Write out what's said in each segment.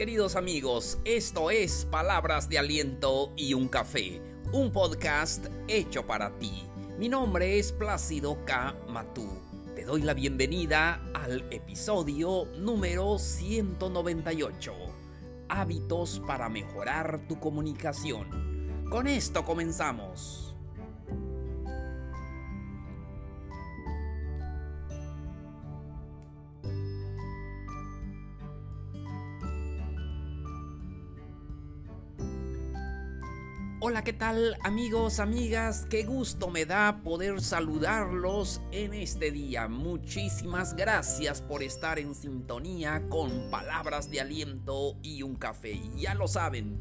Queridos amigos, esto es Palabras de Aliento y un Café, un podcast hecho para ti. Mi nombre es Plácido K. Matú. Te doy la bienvenida al episodio número 198. Hábitos para mejorar tu comunicación. Con esto comenzamos. Hola, ¿qué tal amigos, amigas? Qué gusto me da poder saludarlos en este día. Muchísimas gracias por estar en sintonía con palabras de aliento y un café. Ya lo saben,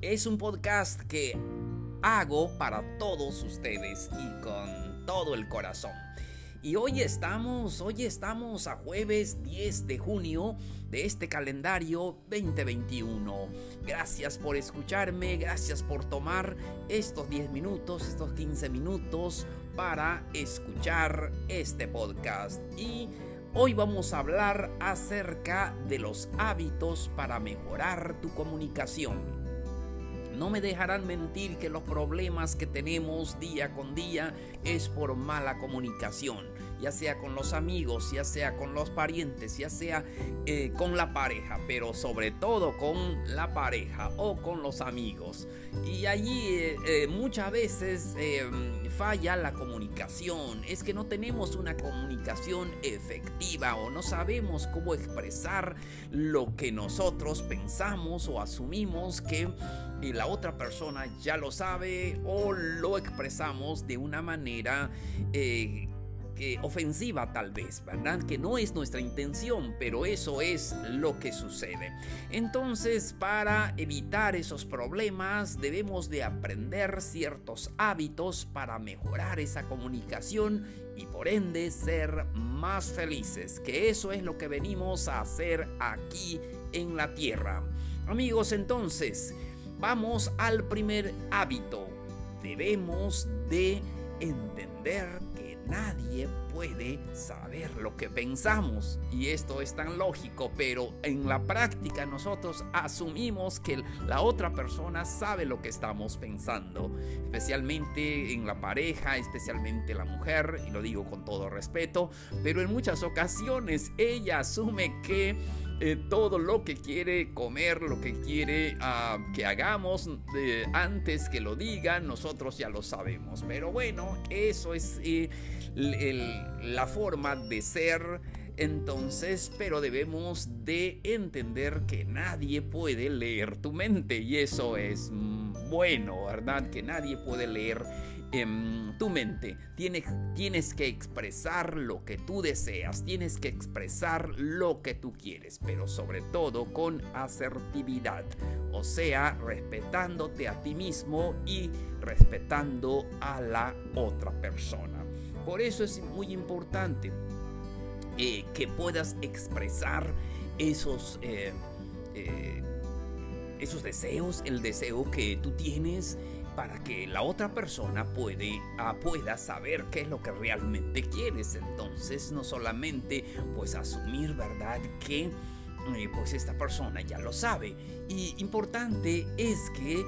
es un podcast que hago para todos ustedes y con todo el corazón. Y hoy estamos, hoy estamos a jueves 10 de junio de este calendario 2021. Gracias por escucharme, gracias por tomar estos 10 minutos, estos 15 minutos para escuchar este podcast. Y hoy vamos a hablar acerca de los hábitos para mejorar tu comunicación. No me dejarán mentir que los problemas que tenemos día con día es por mala comunicación, ya sea con los amigos, ya sea con los parientes, ya sea eh, con la pareja, pero sobre todo con la pareja o con los amigos. Y allí eh, eh, muchas veces falla la comunicación, es que no tenemos una comunicación efectiva o no sabemos cómo expresar lo que nosotros pensamos o asumimos que la otra persona ya lo sabe o lo expresamos de una manera ofensiva tal vez, ¿verdad? Que no es nuestra intención, pero eso es lo que sucede. Entonces, para evitar esos problemas, debemos de aprender ciertos hábitos para mejorar esa comunicación y por ende ser más felices, que eso es lo que venimos a hacer aquí en la tierra. Amigos, entonces, Vamos al primer hábito. Debemos de entender que nadie puede saber lo que pensamos. Y esto es tan lógico, pero en la práctica nosotros asumimos que la otra persona sabe lo que estamos pensando. Especialmente en la pareja, especialmente la mujer, y lo digo con todo respeto, pero en muchas ocasiones ella asume que eh, todo lo que quiere comer, lo que quiere ah, que hagamos antes que lo digan, nosotros ya lo sabemos. Pero bueno, eso es eh, la forma de ser. Entonces, pero debemos de entender que nadie puede leer tu mente y eso es mm, bueno, ¿verdad? Que nadie puede leer en tu mente. Tienes, tienes que expresar lo que tú deseas, tienes que expresar lo que tú quieres, pero sobre todo con asertividad, o sea, respetándote a ti mismo y respetando a la otra persona. Por eso es muy importante eh, que puedas expresar esos... Eh, eh, esos deseos, el deseo que tú tienes para que la otra persona puede, ah, pueda saber qué es lo que realmente quieres. Entonces, no solamente pues asumir, ¿verdad? Que eh, pues esta persona ya lo sabe. Y importante es que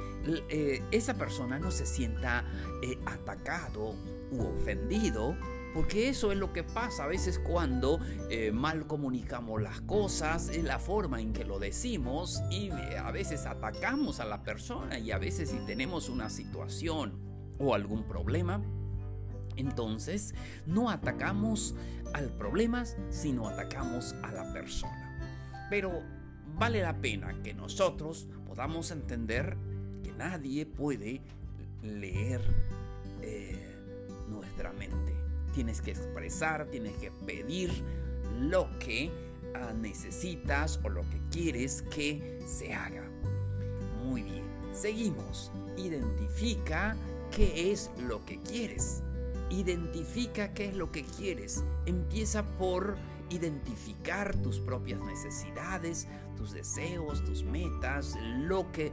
eh, esa persona no se sienta eh, atacado u ofendido porque eso es lo que pasa a veces cuando eh, mal comunicamos las cosas, es la forma en que lo decimos y eh, a veces atacamos a la persona y a veces si tenemos una situación o algún problema, entonces no atacamos al problema, sino atacamos a la persona. Pero vale la pena que nosotros podamos entender que nadie puede leer eh, nuestra mente tienes que expresar, tienes que pedir lo que ah, necesitas o lo que quieres que se haga. Muy bien, seguimos. Identifica qué es lo que quieres. Identifica qué es lo que quieres. Empieza por identificar tus propias necesidades, tus deseos, tus metas, lo que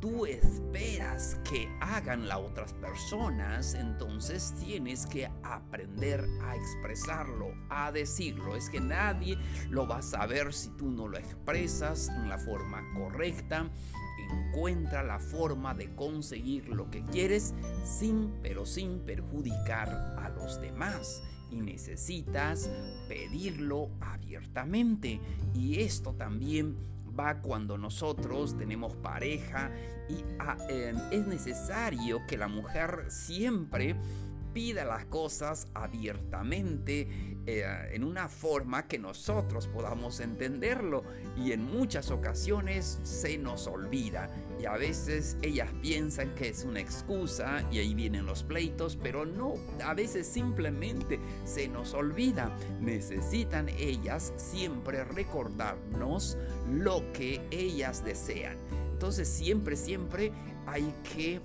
tú esperas que hagan las otras personas, entonces tienes que aprender a expresarlo, a decirlo. Es que nadie lo va a saber si tú no lo expresas en la forma correcta. Encuentra la forma de conseguir lo que quieres sin, pero sin perjudicar a los demás y necesitas pedirlo abiertamente. Y esto también va cuando nosotros tenemos pareja y ah, em, es necesario que la mujer siempre las cosas abiertamente eh, en una forma que nosotros podamos entenderlo y en muchas ocasiones se nos olvida y a veces ellas piensan que es una excusa y ahí vienen los pleitos, pero no, a veces simplemente se nos olvida. Necesitan ellas siempre recordarnos lo que ellas desean. Entonces siempre, siempre hay que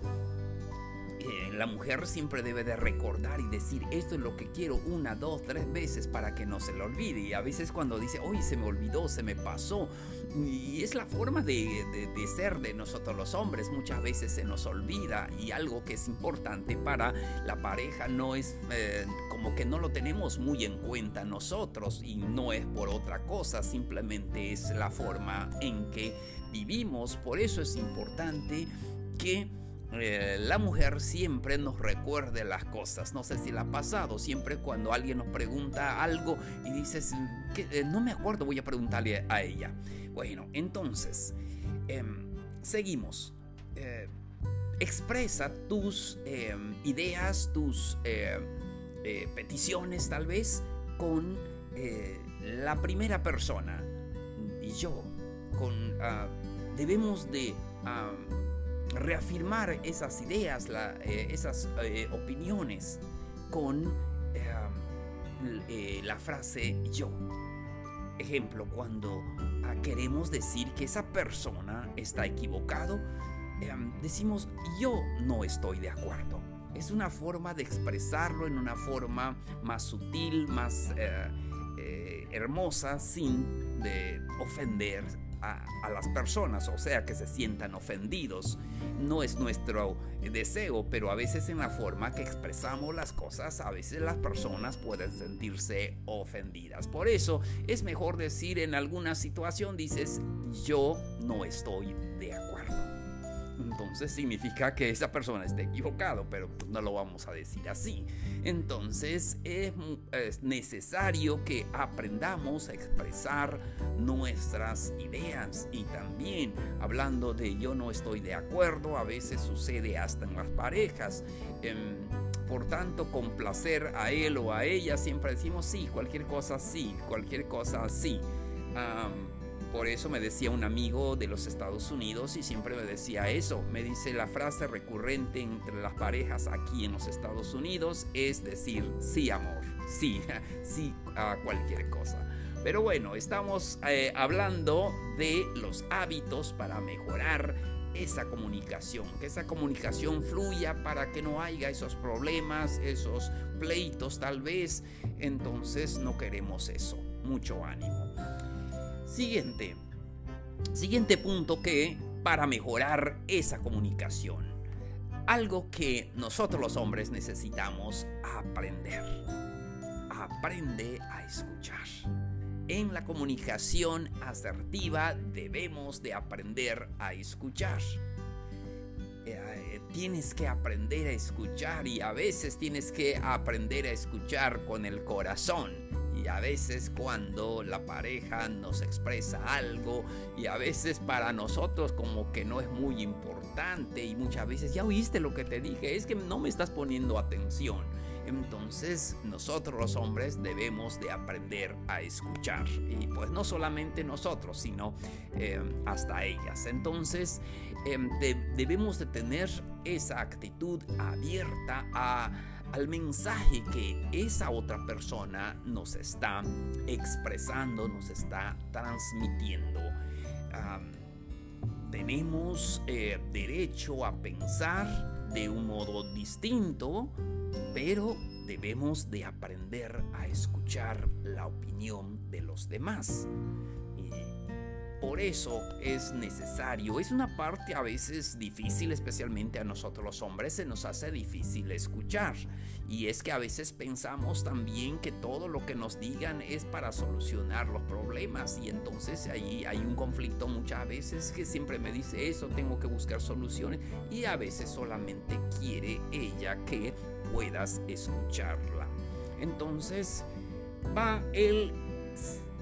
la mujer siempre debe de recordar y decir esto es lo que quiero una, dos, tres veces para que no se le olvide. Y a veces cuando dice, hoy se me olvidó, se me pasó. Y es la forma de, ser de nosotros los hombres. Muchas veces se nos olvida y algo que es importante para la pareja no es eh, como que no lo tenemos muy en cuenta nosotros y no es por otra cosa, simplemente es la forma en que vivimos. Por eso es importante que eh, la mujer siempre nos recuerde las cosas. No sé si la ha pasado. Siempre cuando alguien nos pregunta algo y dices, eh, no me acuerdo, voy a preguntarle a ella. Bueno, entonces, em, seguimos. Eh, expresa tus em, ideas, tus peticiones tal vez con la primera persona. Y yo, con, ah, debemos de reafirmar esas ideas, eh, esas eh, opiniones con eh, la frase yo. Ejemplo, cuando ah, queremos decir que esa persona está equivocado, decimos yo no estoy de acuerdo. Es una forma de expresarlo en una forma más sutil, más hermosa, sin de ofender a, las personas, o sea, que se sientan ofendidos. No es nuestro deseo, pero a veces en la forma que expresamos las cosas, a veces las personas pueden sentirse ofendidas. Por eso es mejor decir en alguna situación, dices, yo no estoy de acuerdo entonces significa que esa persona está equivocado, pero pues, no lo vamos a decir así. Entonces es, necesario que aprendamos a expresar nuestras ideas y también hablando de yo no estoy de acuerdo, a veces sucede hasta en las parejas. Em, por tanto, complacer a él o a ella, siempre decimos sí, cualquier cosa sí, cualquier cosa sí. Por eso me decía un amigo de los Estados Unidos y siempre me decía eso. Me dice la frase recurrente entre las parejas aquí en los Estados Unidos es decir sí amor, sí, sí a cualquier cosa. Pero bueno, estamos eh, hablando de los hábitos para mejorar esa comunicación, que esa comunicación fluya para que no haya esos problemas, esos pleitos tal vez. Entonces no queremos eso. Mucho ánimo. Siguiente. Siguiente punto que para mejorar esa comunicación. Algo que nosotros los hombres necesitamos aprender. Aprende a escuchar. En la comunicación asertiva debemos de aprender a escuchar. Eh, tienes que aprender a escuchar y a veces tienes que aprender a escuchar con el corazón y a veces cuando la pareja nos expresa algo y a veces para nosotros como que no es muy importante y muchas veces ya oíste lo que te dije, es que no me estás poniendo atención. Entonces nosotros los hombres debemos de aprender a escuchar y pues no solamente nosotros sino eh, hasta ellas. Entonces em, debemos de tener esa actitud abierta a al mensaje que esa otra persona nos está expresando, nos está transmitiendo. tenemos eh, derecho a pensar de un modo distinto, pero debemos de aprender a escuchar la opinión de los demás. Por eso es necesario. Es una parte a veces difícil, especialmente a nosotros los hombres, se nos hace difícil escuchar. Y es que a veces pensamos también que todo lo que nos digan es para solucionar los problemas. Y entonces ahí hay un conflicto muchas veces que siempre me dice eso, tengo que buscar soluciones. Y a veces solamente quiere ella que puedas escucharla. Entonces va el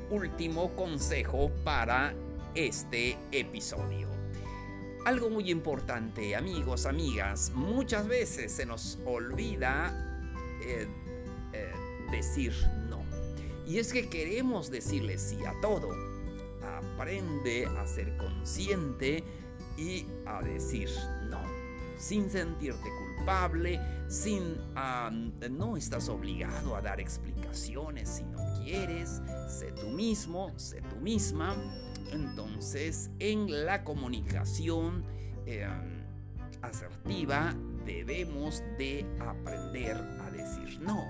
último consejo para este episodio. Algo muy importante, amigos, amigas, muchas veces se nos olvida eh, eh, decir no. Y es que queremos decirle sí a todo. Aprende a ser consciente y a decir no, sin sentirte culpable, sin no estás obligado a dar explicaciones si no quieres, sé tú mismo, sé tú misma entonces, en la comunicación em, asertiva debemos de aprender a decir no.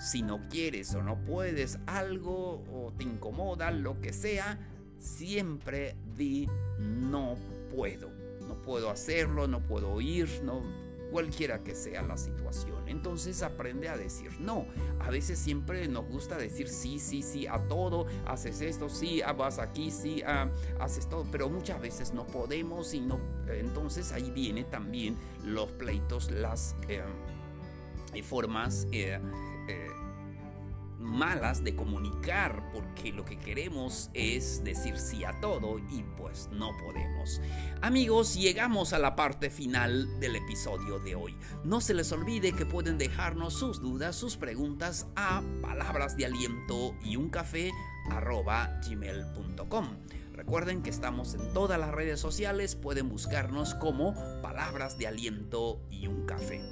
Si no quieres o no puedes algo o te incomoda, lo que sea, siempre di no puedo. No puedo hacerlo, no puedo ir, no cualquiera que sea la situación. Entonces aprende a decir no. A veces siempre nos gusta decir sí, sí, sí a todo, haces esto, sí, ah, vas aquí, sí, ah, haces todo, pero muchas veces no podemos y no. Entonces ahí viene también los pleitos, las eh, formas. Eh, eh, malas de comunicar porque lo que queremos es decir sí a todo y pues no podemos. Amigos, llegamos a la parte final del episodio de hoy. No se les olvide que pueden dejarnos sus dudas, sus preguntas a palabras de aliento y un café gmail.com. Recuerden que estamos en todas las redes sociales, pueden buscarnos como palabras de aliento y un café.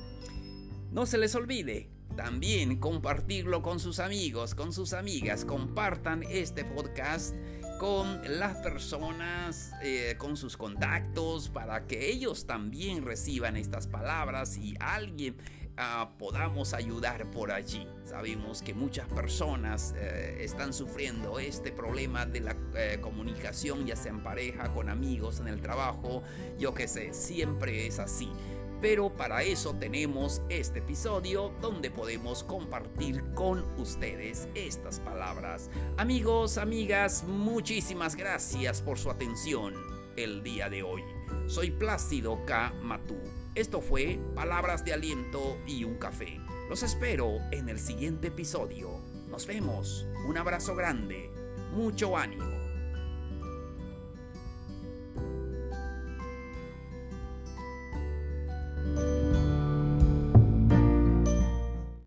No se les olvide, también compartirlo con sus amigos, con sus amigas. Compartan este podcast con las personas, eh, con sus contactos, para que ellos también reciban estas palabras y alguien ah, podamos ayudar por allí. Sabemos que muchas personas eh, están sufriendo este problema de la eh, comunicación, ya sea en pareja, con amigos, en el trabajo, yo qué sé, siempre es así. Pero para eso tenemos este episodio donde podemos compartir con ustedes estas palabras. Amigos, amigas, muchísimas gracias por su atención el día de hoy. Soy Plácido K. Matú. Esto fue Palabras de Aliento y un Café. Los espero en el siguiente episodio. Nos vemos. Un abrazo grande. Mucho ánimo.